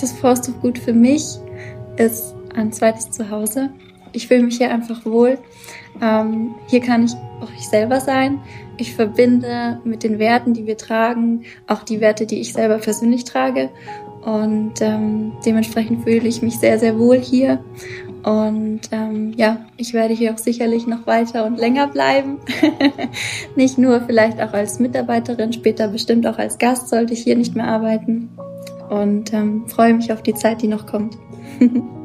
das Forsthofgut für mich ist ein zweites Zuhause. Ich fühle mich hier einfach wohl. Ähm, hier kann ich auch ich selber sein. Ich verbinde mit den Werten, die wir tragen, auch die Werte, die ich selber persönlich trage. Und ähm, dementsprechend fühle ich mich sehr, sehr wohl hier. Und ähm, ja, ich werde hier auch sicherlich noch weiter und länger bleiben. nicht nur vielleicht auch als Mitarbeiterin, später bestimmt auch als Gast sollte ich hier nicht mehr arbeiten. Und ähm, freue mich auf die Zeit, die noch kommt.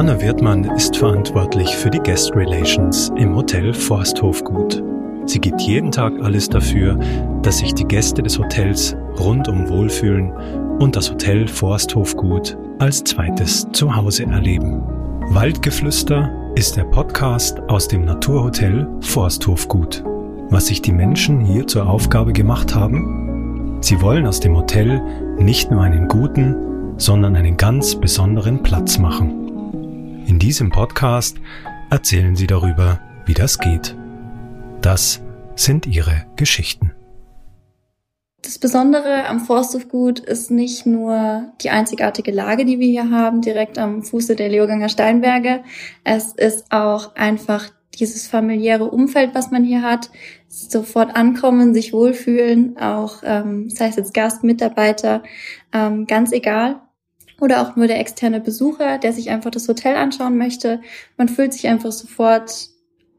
Anna Wirtmann ist verantwortlich für die Guest Relations im Hotel Forsthofgut. Sie gibt jeden Tag alles dafür, dass sich die Gäste des Hotels rundum wohlfühlen und das Hotel Forsthofgut als zweites Zuhause erleben. Waldgeflüster ist der Podcast aus dem Naturhotel Forsthofgut. Was sich die Menschen hier zur Aufgabe gemacht haben? Sie wollen aus dem Hotel nicht nur einen guten, sondern einen ganz besonderen Platz machen. In diesem Podcast erzählen sie darüber, wie das geht. Das sind ihre Geschichten. Das Besondere am Forsthofgut ist nicht nur die einzigartige Lage, die wir hier haben, direkt am Fuße der Leoganger Steinberge. Es ist auch einfach dieses familiäre Umfeld, was man hier hat. Sofort ankommen, sich wohlfühlen, auch ähm, sei es jetzt Gast, Mitarbeiter, ähm, ganz egal oder auch nur der externe Besucher, der sich einfach das Hotel anschauen möchte. Man fühlt sich einfach sofort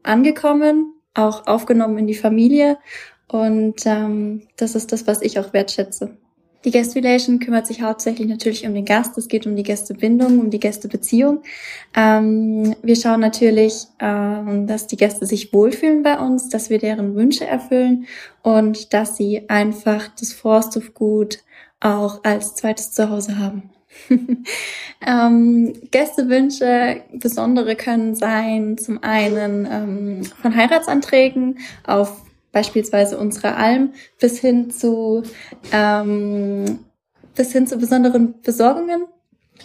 angekommen, auch aufgenommen in die Familie und ähm, das ist das, was ich auch wertschätze. Die Guest Relation kümmert sich hauptsächlich natürlich um den Gast. Es geht um die Gästebindung, um die Gästebeziehung. Ähm, wir schauen natürlich, ähm, dass die Gäste sich wohlfühlen bei uns, dass wir deren Wünsche erfüllen und dass sie einfach das Forsthofgut auch als zweites Zuhause haben. ähm, Gästewünsche, besondere können sein, zum einen ähm, von Heiratsanträgen auf beispielsweise unsere Alm bis hin zu ähm, bis hin zu besonderen Besorgungen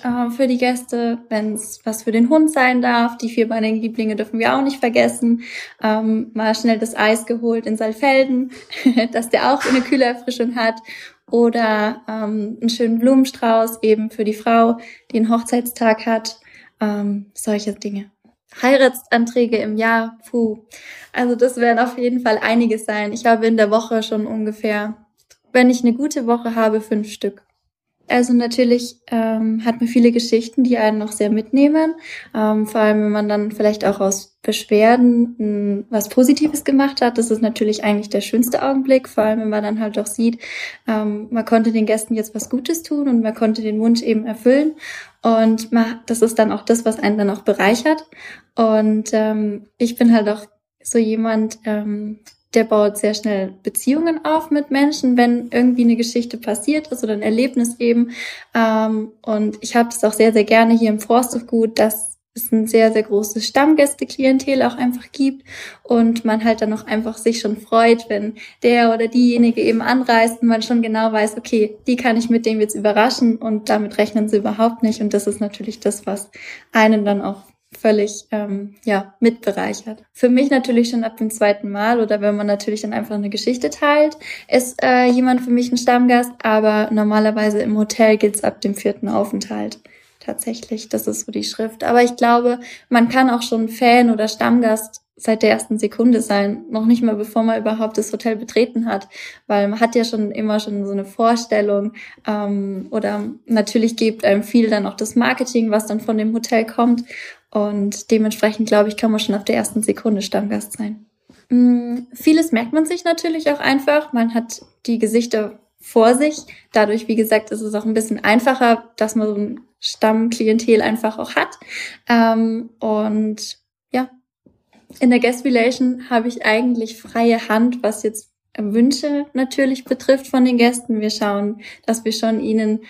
äh, für die Gäste, wenn es was für den Hund sein darf. Die vierbeinigen Lieblinge dürfen wir auch nicht vergessen. Ähm, mal schnell das Eis geholt in Saalfelden, dass der auch eine kühle Erfrischung hat oder ähm, einen schönen Blumenstrauß eben für die Frau, die einen Hochzeitstag hat. Ähm, solche Dinge. Heiratsanträge im Jahr, puh. Also das werden auf jeden Fall einige sein. Ich habe in der Woche schon ungefähr, wenn ich eine gute Woche habe, fünf Stück. Also natürlich ähm, hat man viele Geschichten, die einen noch sehr mitnehmen. Ähm, vor allem, wenn man dann vielleicht auch aus Beschwerden mh, hm, was Positives gemacht hat. Das ist natürlich eigentlich der schönste Augenblick. Vor allem, wenn man dann halt auch sieht, ähm, man konnte den Gästen jetzt was Gutes tun und man konnte den Wunsch eben erfüllen. Und man, das ist dann auch das, was einen dann auch bereichert. Und ähm, ich bin halt auch so jemand, ähm, der baut sehr schnell Beziehungen auf mit Menschen, wenn irgendwie eine Geschichte passiert ist oder ein Erlebnis eben. Ähm, und ich habe es auch sehr, sehr gerne hier im Forsthofgut, dass es ein sehr, sehr großes Stammgäste-Klientel auch einfach gibt und man halt dann auch einfach sich schon freut, wenn der oder diejenige eben anreist und man schon genau weiß, okay, die kann ich mit dem jetzt überraschen und damit rechnen sie überhaupt nicht. Und das ist natürlich das, was einen dann auch völlig ähm, ja mitbereichert. Für mich natürlich schon ab dem zweiten Mal oder wenn man natürlich dann einfach eine Geschichte teilt, ist äh, jemand für mich ein Stammgast, aber normalerweise im Hotel gilt's ab dem vierten Aufenthalt. Tatsächlich, das ist so die Schrift. Aber ich glaube, man kann auch schon Fan oder Stammgast seit der ersten Sekunde sein, noch nicht mal bevor man überhaupt das Hotel betreten hat, weil man hat ja schon immer schon so eine Vorstellung ähm, oder natürlich gibt einem viel dann auch das Marketing, was dann von dem Hotel kommt und dementsprechend, glaube ich, kann man schon auf der ersten Sekunde Stammgast sein. Mm, vieles merkt man sich natürlich auch einfach. Man hat die Gesichter vor sich. Dadurch, wie gesagt, ist es auch ein bisschen einfacher, dass man so ein Stammklientel einfach auch hat. Ähm, und in der Guest Relation habe ich eigentlich freie Hand, was jetzt Wünsche natürlich betrifft von den Gästen. Wir schauen, dass wir schon ihnen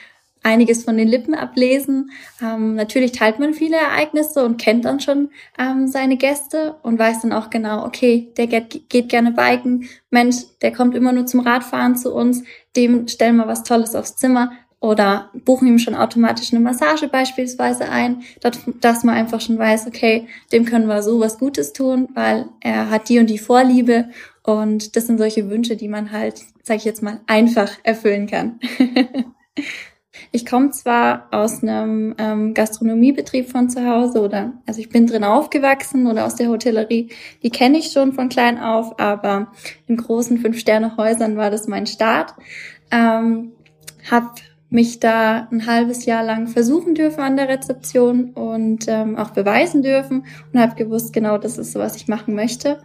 einiges von den Lippen ablesen. Ähm, natürlich teilt man viele Ereignisse und kennt dann schon ähm, seine Gäste und weiß dann auch genau, okay, der geht, geht gerne biken, Mensch, der kommt immer nur zum Radfahren zu uns, dem stellen wir was Tolles aufs Zimmer oder buchen ihm schon automatisch eine Massage beispielsweise ein, dass man einfach schon weiß, okay, dem können wir so was Gutes tun, weil er hat die und die Vorliebe Und das sind solche Wünsche, die man halt, sage ich jetzt mal, einfach erfüllen kann. ich komme zwar aus einem ähm, Gastronomiebetrieb von zu Hause oder also ich bin drin aufgewachsen oder aus der Hotellerie, die kenne ich schon von klein auf, aber in großen Fünf-Sterne-Häusern war das mein Start. Ähm, hab mich da ein halbes Jahr lang versuchen dürfen an der Rezeption und ähm, auch beweisen dürfen und habe gewusst, genau das ist so, was ich machen möchte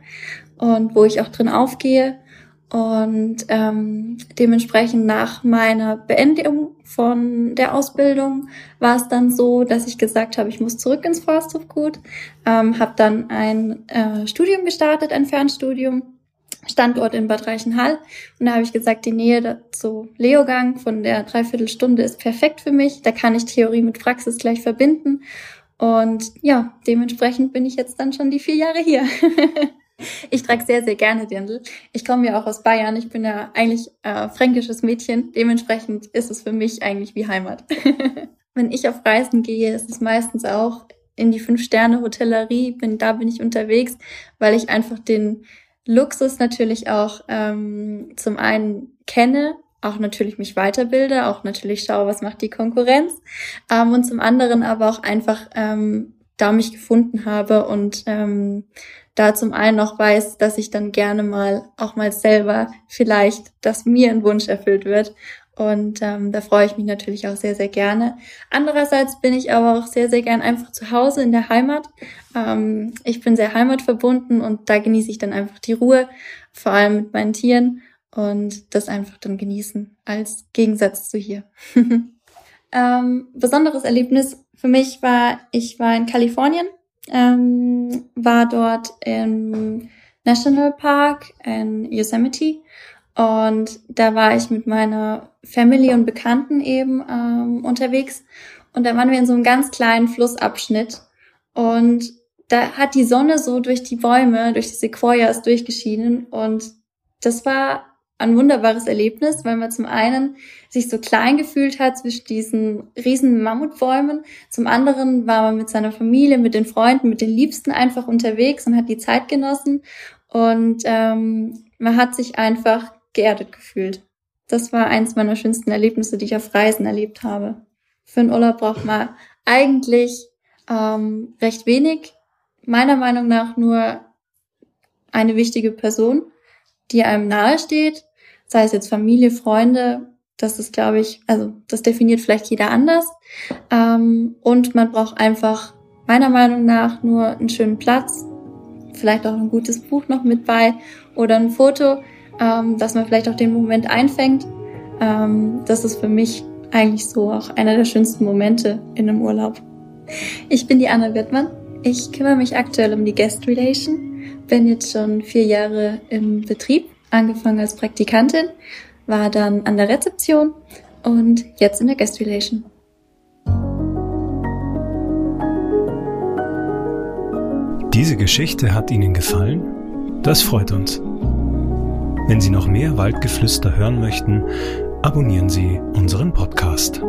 und wo ich auch drin aufgehe. Und ähm, dementsprechend nach meiner Beendigung von der Ausbildung war es dann so, dass ich gesagt habe, ich muss zurück ins Forsthofgut, ähm, habe dann ein äh, Studium gestartet, ein Fernstudium Standort in Bad Reichenhall. Und da habe ich gesagt, die Nähe zu Leogang von der Dreiviertelstunde ist perfekt für mich. Da kann ich Theorie mit Praxis gleich verbinden. Und ja, dementsprechend bin ich jetzt dann schon die vier Jahre hier. ich trage sehr, sehr gerne Dirndl. Ich komme ja auch aus Bayern. Ich bin ja eigentlich äh, fränkisches Mädchen. Dementsprechend ist es für mich eigentlich wie Heimat. Wenn ich auf Reisen gehe, ist es meistens auch in die Fünf-Sterne-Hotellerie. Bin, da bin ich unterwegs, weil ich einfach den Luxus natürlich auch ähm, zum einen kenne, auch natürlich mich weiterbilde, auch natürlich schaue, was macht die Konkurrenz ähm, und zum anderen aber auch einfach ähm, da mich gefunden habe und ähm, da zum einen noch weiß, dass ich dann gerne mal auch mal selber vielleicht, dass mir ein Wunsch erfüllt wird und ähm, da freue ich mich natürlich auch sehr, sehr gerne. Andererseits bin ich aber auch sehr, sehr gern einfach zu Hause in der Heimat. Ähm, ich bin sehr heimatverbunden und da genieße ich dann einfach die Ruhe, vor allem mit meinen Tieren und das einfach dann genießen als Gegensatz zu hier. ähm, besonderes Erlebnis für mich war, ich war in Kalifornien, ähm, war dort im National Park in Yosemite und da war ich mit meiner Family und Bekannten eben ähm, unterwegs. Und da waren wir in so einem ganz kleinen Flussabschnitt. Und da hat die Sonne so durch die Bäume, durch die Sequoias durchgeschienen. Und das war ein wunderbares Erlebnis, weil man zum einen sich so klein gefühlt hat zwischen diesen riesen Mammutbäumen. Zum anderen war man mit seiner Familie, mit den Freunden, mit den Liebsten einfach unterwegs und hat die Zeit genossen. Und ähm, man hat sich einfach geerdet gefühlt. Das war eins meiner schönsten Erlebnisse, die ich auf Reisen erlebt habe. Für einen Urlaub braucht man eigentlich ähm, recht wenig. Meiner Meinung nach nur eine wichtige Person, die einem nahe steht, sei es jetzt Familie, Freunde, das ist, glaube ich, also das definiert vielleicht jeder anders. Ähm, und man braucht einfach meiner Meinung nach nur einen schönen Platz, vielleicht auch ein gutes Buch noch mit bei oder ein Foto, ähm, dass man vielleicht auch den Moment einfängt. Ähm, das ist für mich eigentlich so auch einer der schönsten Momente in einem Urlaub. Ich bin die Anna Wittmann. Ich kümmere mich aktuell um die Guest Relation. Bin jetzt schon vier Jahre im Betrieb, angefangen als Praktikantin, war dann an der Rezeption und jetzt in der Guest Relation. Diese Geschichte hat Ihnen gefallen? Das freut uns. Wenn Sie noch mehr Waldgeflüster hören möchten, abonnieren Sie unseren Podcast.